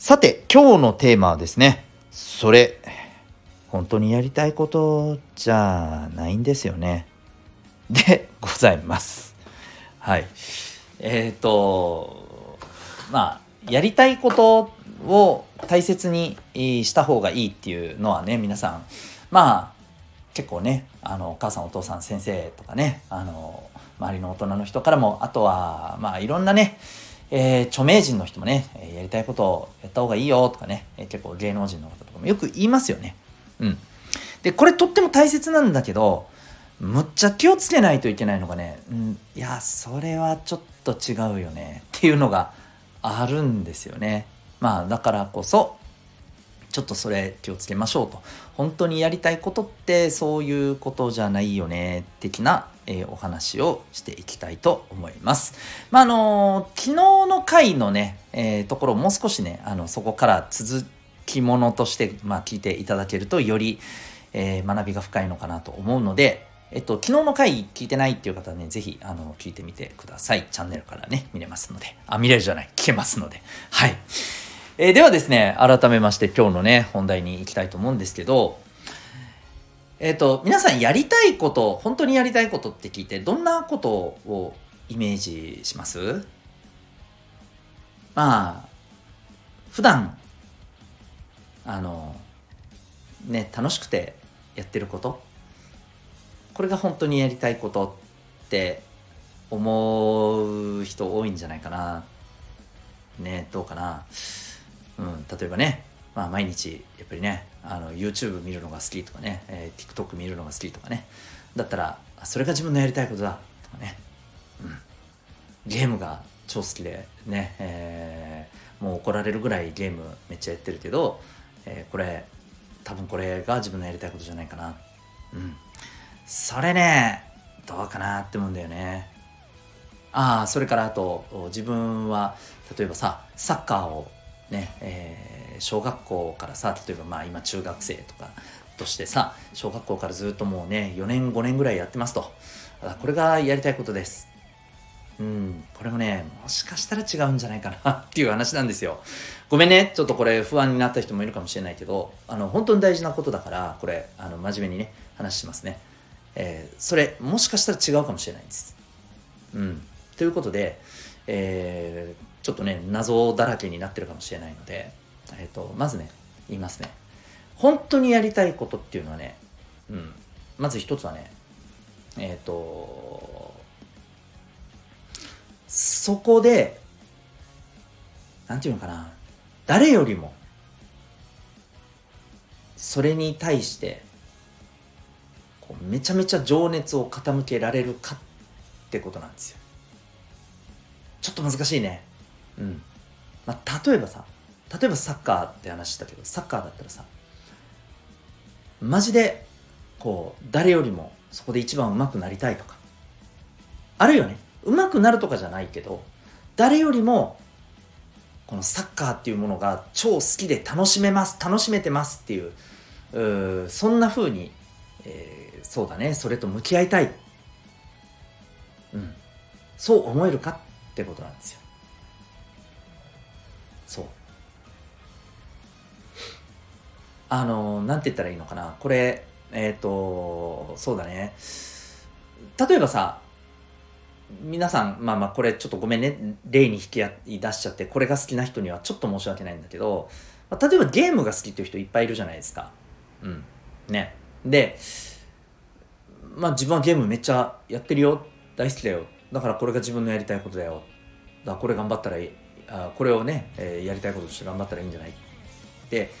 さて、今日のテーマはですね、それ、本当にやりたいことじゃないんですよね。でございます。はい。えっ、ー、と、まあ、やりたいことを大切にした方がいいっていうのはね、皆さん、まあ、結構ねあのお母さんお父さん先生とかねあの周りの大人の人からもあとはまあいろんなね、えー、著名人の人もね、えやりたいことをやった方がいいよとかね、え、結構芸能人の方とかもよく言いますよね。うん。で、これとっても大切なんだけど、むっちゃ気をつけないといけないのがね、うん、いや、それはちょっと違うよねっていうのがあるんですよね。まあだからこそ、ちょっとそれ気をつけましょうと。本当にやりたいことってそういうことじゃないよね、的な、えー、お話をしていきたいと思います。まあ、あのー、昨日の回のね、えー、ところもう少しね、あの、そこから続きものとして、まあ、聞いていただけるとより、え学びが深いのかなと思うので、えっと、昨日の回聞いてないっていう方はね、ぜひ、あの、聞いてみてください。チャンネルからね、見れますので。あ、見れるじゃない。聞けますので。はい。え、ではですね、改めまして今日のね、本題に行きたいと思うんですけど、えっ、ー、と、皆さんやりたいこと、本当にやりたいことって聞いて、どんなことをイメージします？まあ、普段、あの、ね、楽しくてやってること、これが本当にやりたいことって思う人多いんじゃないかな。ね、どうかな。うん、例えばね、まあ、毎日やっぱりねあの YouTube 見るのが好きとかね、えー、TikTok 見るのが好きとかね。だったらそれが自分のやりたいことだ。とかね、うん、ゲームが超好きでね、えー、もう怒られるぐらいゲームめっちゃやってるけど、えー、これ多分これが自分のやりたいことじゃないかな。うん。それねどうかなって思うんだよね。ああそれからあと自分は例えばさサッカーをね、えー、小学校からさ例えばまあ今中学生とかとしてさ小学校からずっともうね4年5年ぐらいやってますと。これがやりたいことです。うんこれもねもしかしたら違うんじゃないかなっていう話なんですよ。ごめんねちょっとこれ不安になった人もいるかもしれないけどあの本当に大事なことだからこれあの真面目にね話しますね。えー、それもしかしたら違うかもしれないんです。うん。ということで、えー、ちょっとね謎だらけになってるかもしれないので、えーと、まずね言いますね。本当にやりたいことっていうのはね、うん、まず一つはねえっ、ー、とそこでなんていうのかな誰よりもそれに対してこうめちゃめちゃ情熱を傾けられるかってことなんですよ。ちょっと難しいね。うん。まあ、例えばさ例えばサッカーって話したけどサッカーだったらさマジでこう誰よりもそこで一番上手くなりたいとかあるいはね。上手くなるとかじゃないけど誰よりもこのサッカーっていうものが超好きで楽しめます楽しめてますっていううそんな風に、えー、そうだねそれと向き合いたい、うん、そう思えるかってことなんですよ。そう。あのなんて言ったらいいのかな。これえっ、ー、とそうだね。例えばさ皆さんまあまあこれちょっとごめんね。例に引き出しちゃってこれが好きな人にはちょっと申し訳ないんだけど、ま、例えばゲームが好きっていう人いっぱいいるじゃないですか。うん。ね。でまあ自分はゲームめっちゃやってるよ。大好きだよ。だからこれが自分のやりたいことだよ。だからこれ頑張ったらいい。あこれをね、えー、やりたいこととして頑張ったらいいんじゃない？って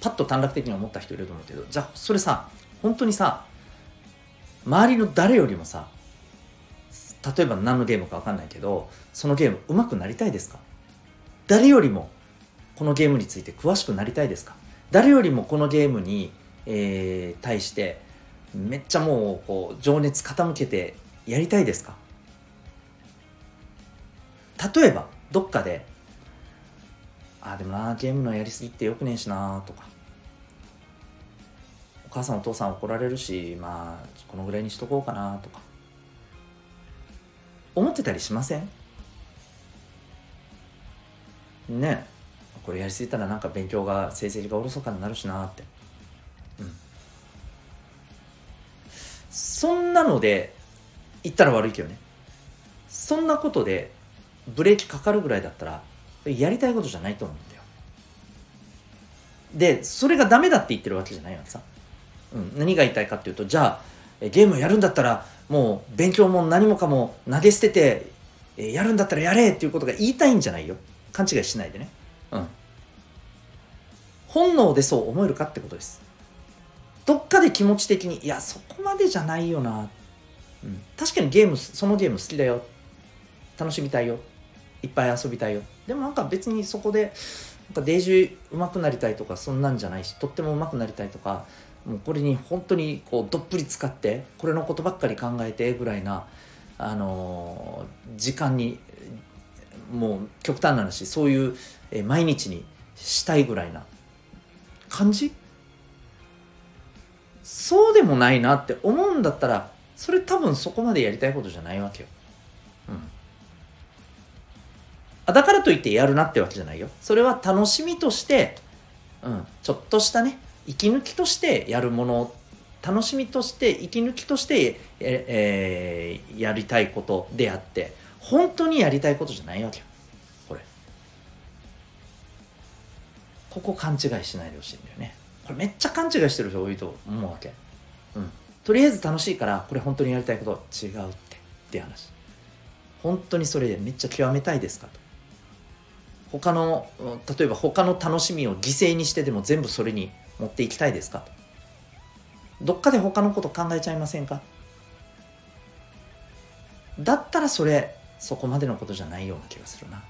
パッと短絡的に思った人いると思うけどじゃあそれさ本当にさ周りの誰よりもさ例えば何のゲームか分かんないけどそのゲーム上手くなりたいですか？誰よりもこのゲームについて詳しくなりたいですか？誰よりもこのゲームに、えー、対してめっちゃもうこう情熱傾けてやりたいですか？例えばどっかであでもなゲームのやりすぎってよくねえしなとか。お母さんお父さん怒られるしまあこのぐらいにしとこうかなとか。思ってたりしません？ねこれやりすぎたらなんか勉強が成績がおろそかになるしなって。うん。そんなので言ったら悪いけどね。そんなことでブレーキかかるぐらいだったらやりたいことじゃないと思うんだよ。でそれがダメだって言ってるわけじゃないわけさ、うん、何が言いたいかっていうとじゃあゲームやるんだったらもう勉強も何もかも投げ捨ててやるんだったらやれっていうことが言いたいんじゃないよ。勘違いしないでね。うん。本能でそう思えるかってことです。どっかで気持ち的にいやそこまでじゃないよな、うん、確かにゲームそのゲーム好きだよ。楽しみたいよ。いっぱい遊びたいよでもなんか別にそこでなんかデージー上手くなりたいとかそんなんじゃないしとっても上手くなりたいとかもうこれに本当にこうどっぷり使ってこれのことばっかり考えてぐらいな、あのー、時間にもう極端な話そういう、毎日にしたいぐらいな感じ？そうでもないなって思うんだったらそれ多分そこまでやりたいことじゃないわけよ。だからといってやるなってわけじゃないよ。それは楽しみとして、うん、ちょっとしたね息抜きとしてやるもの楽しみとして息抜きとしてえ、えー、やりたいことであって本当にやりたいことじゃないわけよ。これ。ここ勘違いしないでほしいんだよね。これめっちゃ勘違いしてる人多いと思うわけ。うん。とりあえず楽しいからこれ本当にやりたいこと違うってって話。本当にそれでめっちゃ極めたいですかと。他の例えば他の楽しみを犠牲にしてでも全部それに持っていきたいですか？どっかで他のこと考えちゃいませんか？だったらそれそこまでのことじゃないような気がするな。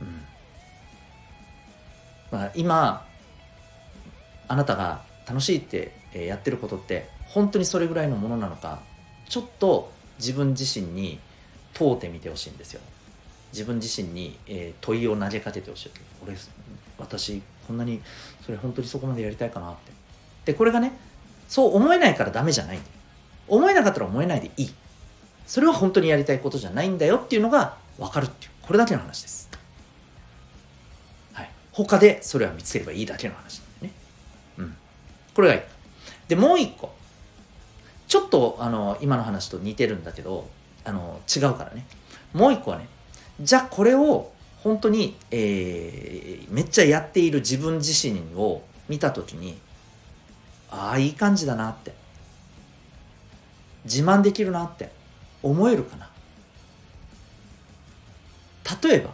うん。まあ今あなたが楽しいってやってることって本当にそれぐらいのものなのかちょっと自分自身に問うてみてほしいんですよ。自分自身に、えー、問いを投げかけてほしい。俺私こんなにそれ本当にそこまでやりたいかなって。でこれがねそう思えないからダメじゃない。思えなかったら思えないでいい。それは本当にやりたいことじゃないんだよっていうのが分かるっていう。これだけの話です。はい。他でそれは見つければいいだけの話なんでね。うん。これがいい。でもう一個。ちょっとあの今の話と似てるんだけどあの違うからね。もう一個はねじゃあこれを本当に、えー、めっちゃやっている自分自身を見た時にああいい感じだなって。自慢できるなって。思えるかな。例えば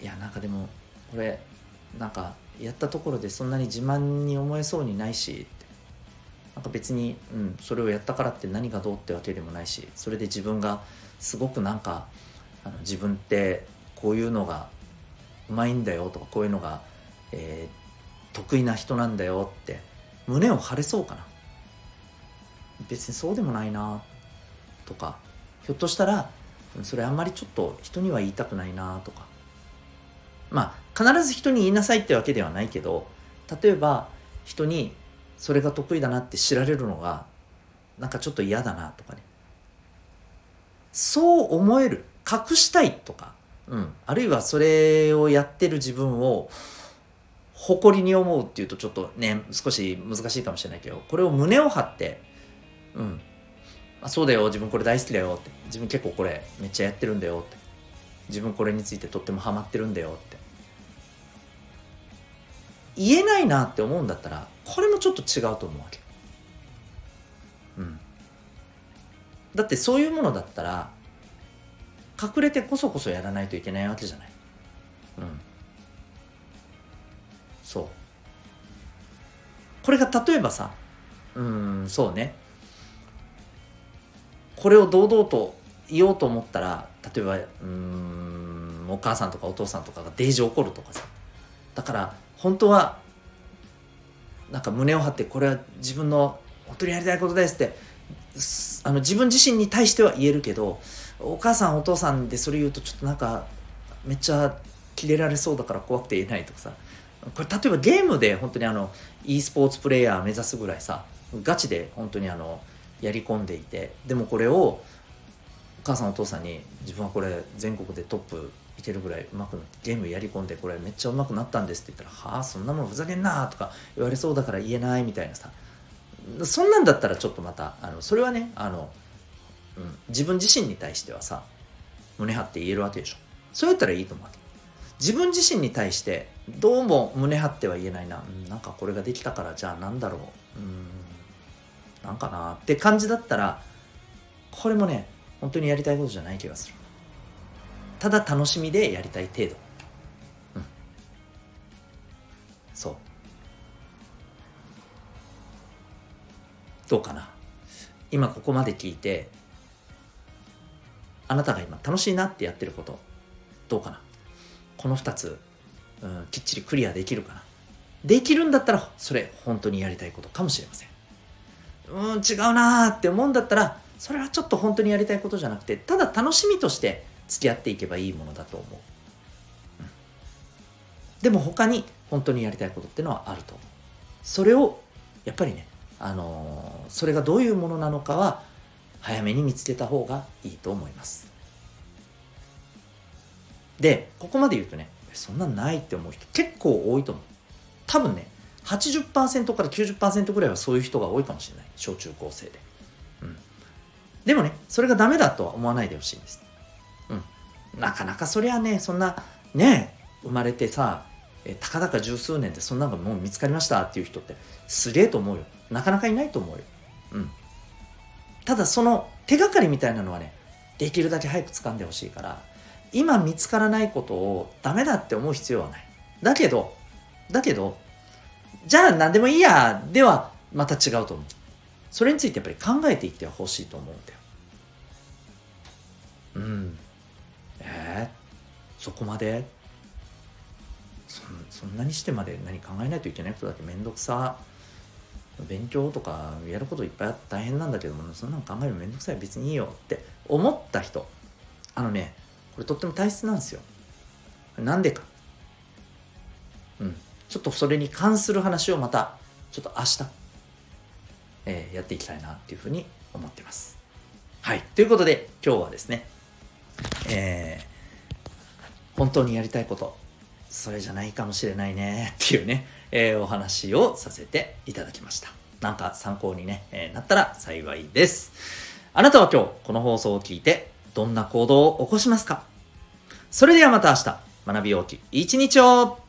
いやなんかでもこれなんかやったところでそんなに自慢に思えそうにないしなんか別に、うん、それをやったからって何がどうってわけでもないしそれで自分がすごくなんかあの自分ってこういうのがうまいんだよとかこういうのが、えー、得意な人なんだよって胸を張れそうかな。別にそうでもないなとか。ひょっとしたらそれあんまりちょっと人には言いたくないなとか。まあ必ず人に言いなさいってわけではないけど例えば人にそれが得意だなって知られるのがなんかちょっと嫌だなとかね。そう思える。隠したいとか、うん、あるいはそれをやってる自分を誇りに思うっていうとちょっとね少し難しいかもしれないけどこれを胸を張ってうん。あそうだよ自分これ大好きだよって。自分結構これめっちゃやってるんだよって。自分これについてとってもハマってるんだよって。言えないなって思うんだったらこれもちょっと違うと思うわけ。うん。だってそういうものだったら隠れてこそこそやらないといけないわけじゃない。うん。そう。これが例えばさうんそうね。これを堂々と言おうと思ったら例えばうんお母さんとかお父さんとかがデージ怒るとかさ。だから本当はなんか胸を張ってこれは自分の本当にやりたいことですってあの自分自身に対しては言えるけどお母さんお父さんでそれ言うとちょっとなんかめっちゃキレられそうだから怖くて言えないとかさ。これ例えばゲームで本当にあの e スポーツプレーヤー目指すぐらいさガチで本当にあのやり込んでいてでもこれをお母さんお父さんに自分はこれ全国でトップいけるぐらいうまくなってゲームやり込んでこれめっちゃうまくなったんですって言ったら「はあそんなもんふざけんな」とか言われそうだから言えないみたいなさ。そんなんだったらちょっとまたあのそれはねあの、うん、自分自身に対してはさ胸張って言えるわけでしょ。そうやったらいいと思うわけ。自分自身に対してどうも胸張っては言えないな、うん、なんかこれができたからじゃあなんだろう。うんなんかなって感じだったらこれもね本当にやりたいことじゃない気がする。ただ楽しみでやりたい程度。うん。そう。どうかな。今ここまで聞いてあなたが今楽しいなってやってることどうかな？この2つ、うん、きっちりクリアできるかな？できるんだったらそれ本当にやりたいことかもしれません。うん違うなーって思うんだったらそれはちょっと本当にやりたいことじゃなくてただ楽しみとして付き合っていけばいいものだと思う、うん、でも他に本当にやりたいことっていうのはあると思う。それをやっぱりねあのー、それがどういうものなのかは早めに見つけた方がいいと思います。でここまで言うとねそんなないって思う人結構多いと思う。多分ね80%から90%ぐらいはそういう人が多いかもしれない。小中高生で、うん、でもねそれがダメだとは思わないでほしいんです、うん、なかなかそりゃねそんなね生まれてさえたかだか十数年でそんなのもう見つかりましたっていう人ってすげえと思うよ。なかなかいないと思うよ。うん。ただその手がかりみたいなのはねできるだけ早く掴んでほしいから今見つからないことをダメだって思う必要はない。だけどだけどじゃあ何でもいいやではまた違うと思う。それについてやっぱり考えていってほしいと思うんだよ。うん。えー、そこまで？そんなにしてまで何考えないといけないことだって面倒くさ。勉強とかやることいっぱいあって大変なんだけどもそんなの考えるのめんどくさい。別にいいよって思った人。あのねこれとっても大切なんですよ。なんでか。うん。ちょっとそれに関する話をまたちょっと明日、えー、やっていきたいなっていうふうに思ってます。はい。ということで今日はですねえー、本当にやりたいことそれじゃないかもしれないね。っていうね、えー、お話をさせていただきました。なんか参考にね、えー、なったら幸いです。あなたは今日この放送を聞いてどんな行動を起こしますか？それではまた明日。学び大きい一日を